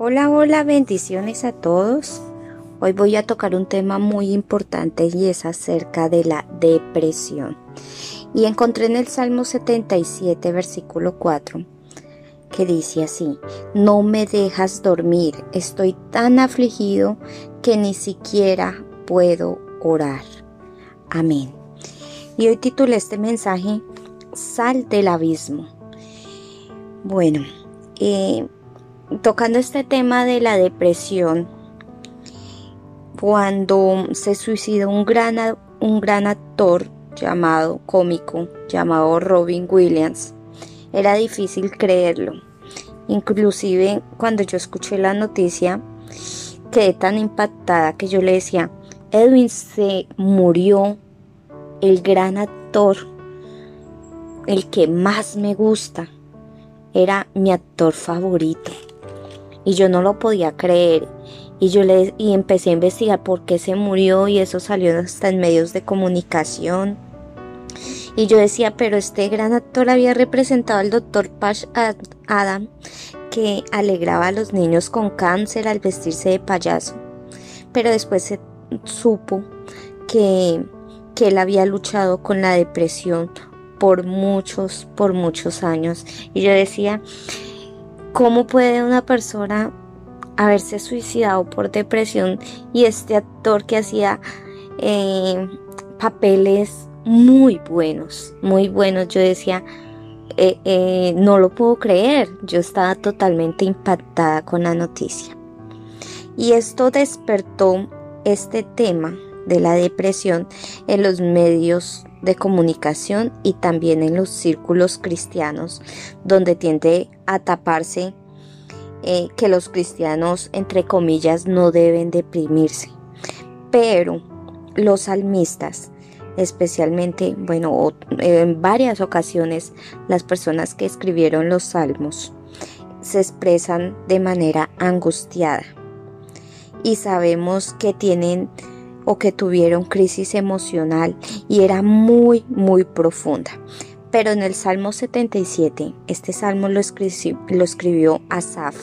Hola, hola, bendiciones a todos. Hoy voy a tocar un tema muy importante y es acerca de la depresión. Y encontré en el Salmo 77, versículo 4, que dice así, no me dejas dormir, estoy tan afligido que ni siquiera puedo orar. Amén. Y hoy titulé este mensaje, Sal del abismo. Bueno, eh, tocando este tema de la depresión, cuando se suicidó un gran, un gran actor llamado cómico, llamado Robin Williams, era difícil creerlo. Inclusive cuando yo escuché la noticia, quedé tan impactada que yo le decía, Edwin se murió el gran actor, el que más me gusta, era mi actor favorito y yo no lo podía creer. Y yo le y empecé a investigar por qué se murió y eso salió hasta en medios de comunicación. Y yo decía, pero este gran actor había representado al doctor Pash Adam, que alegraba a los niños con cáncer al vestirse de payaso. Pero después se supo que, que él había luchado con la depresión por muchos, por muchos años. Y yo decía, ¿Cómo puede una persona haberse suicidado por depresión y este actor que hacía eh, papeles muy buenos, muy buenos? Yo decía, eh, eh, no lo puedo creer, yo estaba totalmente impactada con la noticia. Y esto despertó este tema de la depresión en los medios de comunicación y también en los círculos cristianos, donde tiende a taparse eh, que los cristianos, entre comillas, no deben deprimirse. Pero los salmistas, especialmente, bueno, en varias ocasiones, las personas que escribieron los salmos, se expresan de manera angustiada. Y sabemos que tienen o que tuvieron crisis emocional y era muy, muy profunda. Pero en el Salmo 77, este salmo lo, lo escribió Asaf.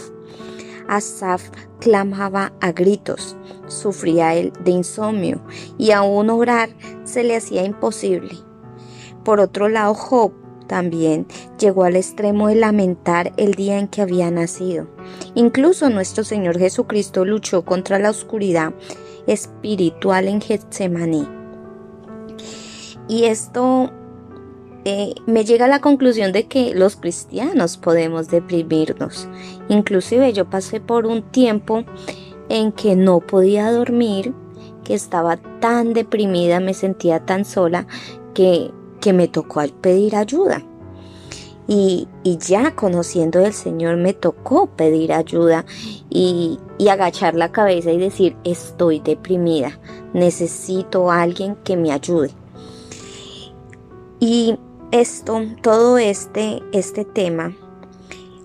Asaf clamaba a gritos, sufría él de insomnio y aún orar se le hacía imposible. Por otro lado, Job también llegó al extremo de lamentar el día en que había nacido. Incluso nuestro Señor Jesucristo luchó contra la oscuridad espiritual en Getsemaní. Y esto eh, me llega a la conclusión de que los cristianos podemos deprimirnos. Inclusive yo pasé por un tiempo en que no podía dormir, que estaba tan deprimida, me sentía tan sola que, que me tocó pedir ayuda. Y, ya conociendo al Señor me tocó pedir ayuda y, y agachar la cabeza y decir, estoy deprimida, necesito a alguien que me ayude. Y esto, todo este, este tema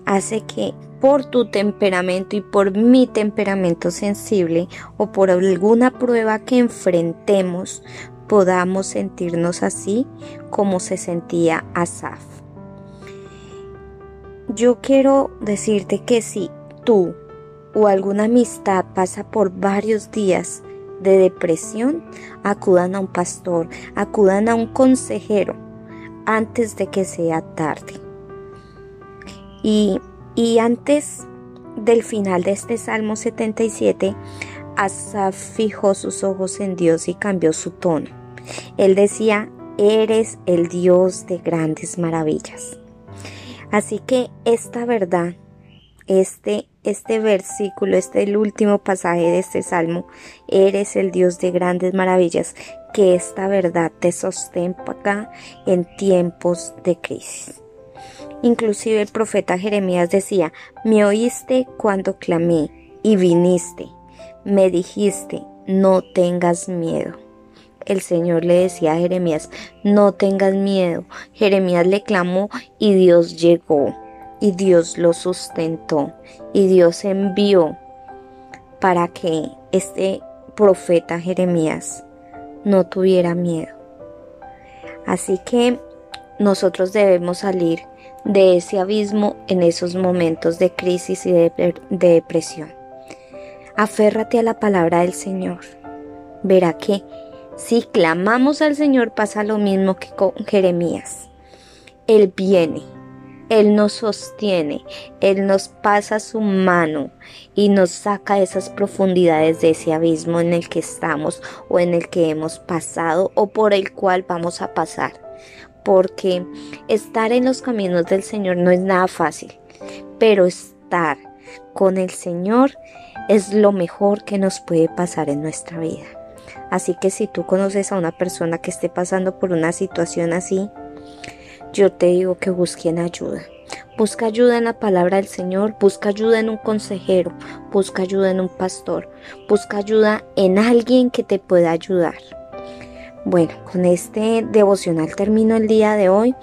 hace que por tu temperamento y por mi temperamento sensible o por alguna prueba que enfrentemos, podamos sentirnos así como se sentía Asaf yo quiero decirte que si tú o alguna amistad pasa por varios días de depresión, acudan a un pastor, acudan a un consejero antes de que sea tarde. Y, y antes del final de este Salmo 77, Asaf fijó sus ojos en Dios y cambió su tono. Él decía, eres el Dios de grandes maravillas. Así que esta verdad, este, este versículo, este el último pasaje de este salmo, eres el Dios de grandes maravillas, que esta verdad te sostenga en tiempos de crisis. Inclusive el profeta Jeremías decía, me oíste cuando clamé y viniste, me dijiste, no tengas miedo el Señor le decía a Jeremías, no tengas miedo. Jeremías le clamó y Dios llegó y Dios lo sustentó y Dios envió para que este profeta Jeremías no tuviera miedo. Así que nosotros debemos salir de ese abismo en esos momentos de crisis y de, depresión. Aférrate a la palabra del Señor. Verá que si clamamos al Señor pasa lo mismo que con Jeremías. Él viene, Él nos sostiene, Él nos pasa su mano y nos saca de esas profundidades de ese abismo en el que estamos o en el que hemos pasado o por el cual vamos a pasar. Porque estar en los caminos del Señor no es nada fácil, pero estar con el Señor es lo mejor que nos puede pasar en nuestra vida. Así que si tú conoces a una persona que esté pasando por una situación así, yo te digo que busquen ayuda. Busca ayuda en la palabra del Señor, busca ayuda en un consejero, busca ayuda en un pastor, busca ayuda en alguien que te pueda ayudar. Bueno, con este devocional termino el día de hoy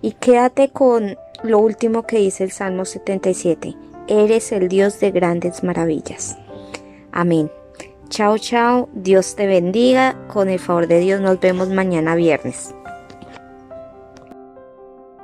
y quédate con lo último que dice el Salmo 77. Eres el Dios de grandes maravillas. Amén. Chao, chao. Dios te bendiga. Con el favor de Dios nos vemos mañana viernes.